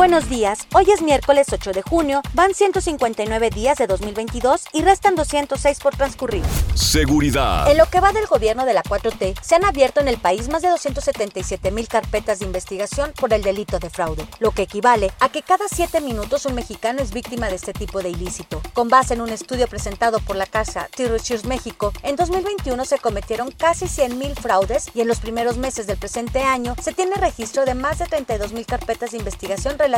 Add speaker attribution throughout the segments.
Speaker 1: Buenos días, hoy es miércoles 8 de junio, van 159 días de 2022 y restan 206 por transcurrir.
Speaker 2: Seguridad.
Speaker 1: En lo que va del gobierno de la 4T, se han abierto en el país más de 277 mil carpetas de investigación por el delito de fraude, lo que equivale a que cada 7 minutos un mexicano es víctima de este tipo de ilícito. Con base en un estudio presentado por la casa T. Research México, en 2021 se cometieron casi 100 mil fraudes y en los primeros meses del presente año se tiene registro de más de 32 mil carpetas de investigación relacionadas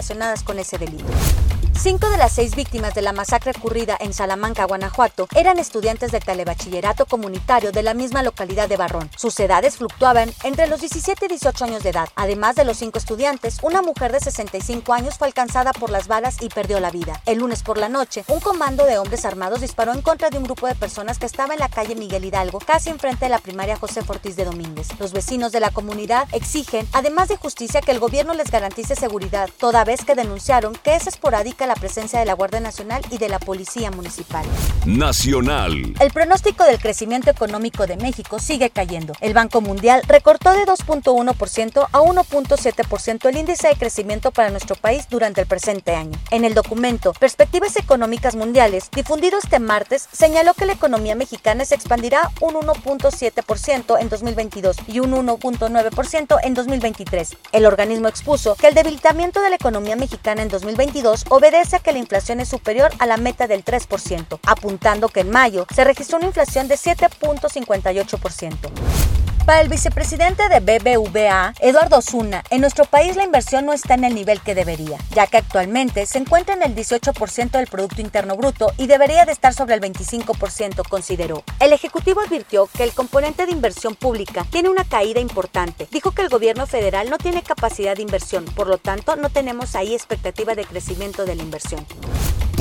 Speaker 1: con ese delito. Cinco de las seis víctimas de la masacre ocurrida en Salamanca, Guanajuato, eran estudiantes de telebachillerato comunitario de la misma localidad de Barrón. Sus edades fluctuaban entre los 17 y 18 años de edad. Además de los cinco estudiantes, una mujer de 65 años fue alcanzada por las balas y perdió la vida. El lunes por la noche, un comando de hombres armados disparó en contra de un grupo de personas que estaba en la calle Miguel Hidalgo, casi enfrente de la primaria José Ortiz de Domínguez. Los vecinos de la comunidad exigen, además de justicia, que el gobierno les garantice seguridad, toda vez que denunciaron que es esporádica la presencia de la Guardia Nacional y de la Policía Municipal.
Speaker 2: Nacional.
Speaker 1: El pronóstico del crecimiento económico de México sigue cayendo. El Banco Mundial recortó de 2.1% a 1.7% el índice de crecimiento para nuestro país durante el presente año. En el documento Perspectivas Económicas Mundiales, difundido este martes, señaló que la economía mexicana se expandirá un 1.7% en 2022 y un 1.9% en 2023. El organismo expuso que el debilitamiento de la economía mexicana en 2022 obedece a que la inflación es superior a la meta del 3%, apuntando que en mayo se registró una inflación de 7.58%. Para el vicepresidente de BBVA, Eduardo Osuna, en nuestro país la inversión no está en el nivel que debería, ya que actualmente se encuentra en el 18% del Producto Interno Bruto y debería de estar sobre el 25%, consideró. El Ejecutivo advirtió que el componente de inversión pública tiene una caída importante. Dijo que el gobierno federal no tiene capacidad de inversión, por lo tanto no tenemos ahí expectativa de crecimiento de la inversión.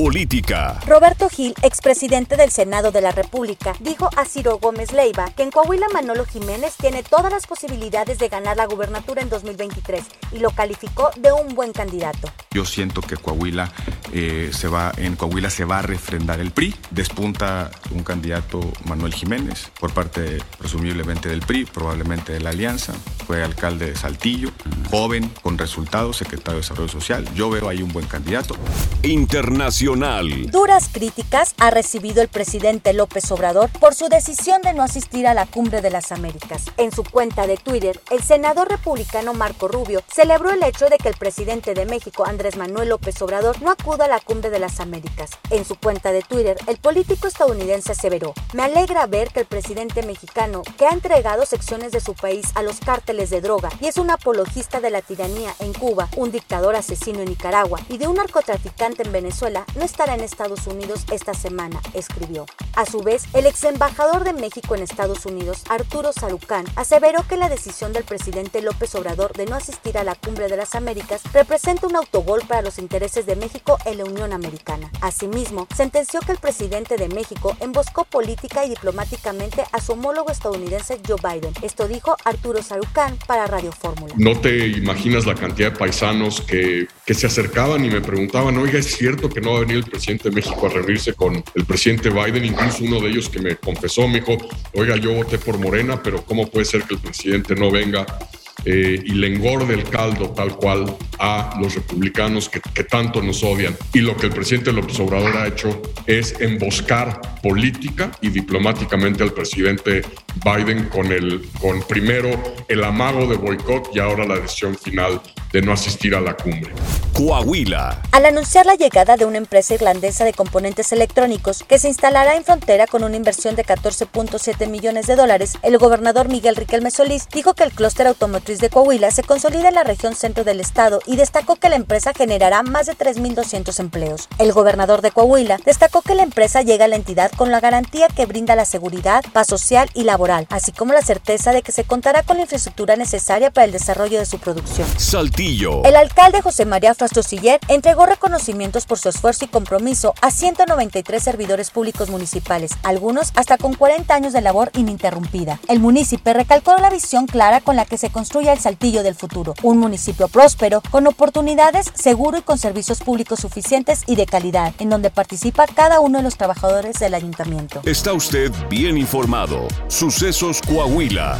Speaker 2: Política.
Speaker 1: Roberto Gil, expresidente del Senado de la República, dijo a Ciro Gómez Leiva que en Coahuila Manolo Jiménez tiene todas las posibilidades de ganar la gubernatura en 2023 y lo calificó de un buen candidato.
Speaker 3: Yo siento que Coahuila eh, se va, en Coahuila se va a refrendar el PRI. Despunta un candidato Manuel Jiménez por parte presumiblemente del PRI, probablemente de la Alianza. Fue alcalde de Saltillo, joven, con resultados, secretario de Desarrollo Social. Yo veo ahí un buen candidato.
Speaker 2: Internacional.
Speaker 1: Duras críticas ha recibido el presidente López Obrador por su decisión de no asistir a la Cumbre de las Américas. En su cuenta de Twitter, el senador republicano Marco Rubio celebró el hecho de que el presidente de México, Andrés Manuel López Obrador, no acuda a la Cumbre de las Américas. En su cuenta de Twitter, el político estadounidense aseveró, me alegra ver que el presidente mexicano, que ha entregado secciones de su país a los cárteles de droga y es un apologista de la tiranía en Cuba, un dictador asesino en Nicaragua y de un narcotraficante en Venezuela no estará en Estados Unidos esta semana, escribió. A su vez, el ex embajador de México en Estados Unidos, Arturo Sarucán, aseveró que la decisión del presidente López Obrador de no asistir a la Cumbre de las Américas representa un autogol para los intereses de México en la Unión Americana. Asimismo, sentenció que el presidente de México emboscó política y diplomáticamente a su homólogo estadounidense Joe Biden. Esto dijo Arturo Sarucán para Radio Fórmula.
Speaker 4: No te imaginas la cantidad de paisanos que, que se acercaban y me preguntaban, oiga, ¿es cierto que no va a venir el presidente de México a reunirse con el presidente Biden? Incluso uno de ellos que me confesó, me dijo, oiga, yo voté por Morena, pero ¿cómo puede ser que el presidente no venga? Eh, y le engorde el caldo tal cual a los republicanos que, que, tanto nos odian. Y lo que el presidente López Obrador ha hecho es emboscar política y diplomáticamente al presidente Biden con, el, con primero el amago de boicot y ahora la decisión final de no asistir a la cumbre.
Speaker 2: Coahuila.
Speaker 1: Al anunciar la llegada de una empresa irlandesa de componentes electrónicos que se instalará en frontera con una inversión de 14.7 millones de dólares, el gobernador Miguel Riquelme Solís dijo que el clúster automotriz de Coahuila se consolida en la región centro del estado y destacó que la empresa generará más de 3.200 empleos. El gobernador de Coahuila destacó que la empresa llega a la entidad con la garantía que brinda la seguridad, paz social y laboral, así como la certeza de que se contará con la infraestructura necesaria para el desarrollo de su producción.
Speaker 2: Saltillo
Speaker 1: El alcalde José María Frastrosiller entregó reconocimientos por su esfuerzo y compromiso a 193 servidores públicos municipales, algunos hasta con 40 años de labor ininterrumpida. El municipio recalcó la visión clara con la que se construye el Saltillo del futuro, un municipio próspero, con oportunidades, seguro y con servicios públicos suficientes y de calidad, en donde participa cada uno de los trabajadores del ayuntamiento.
Speaker 2: Está usted bien informado. Sucesos Coahuila.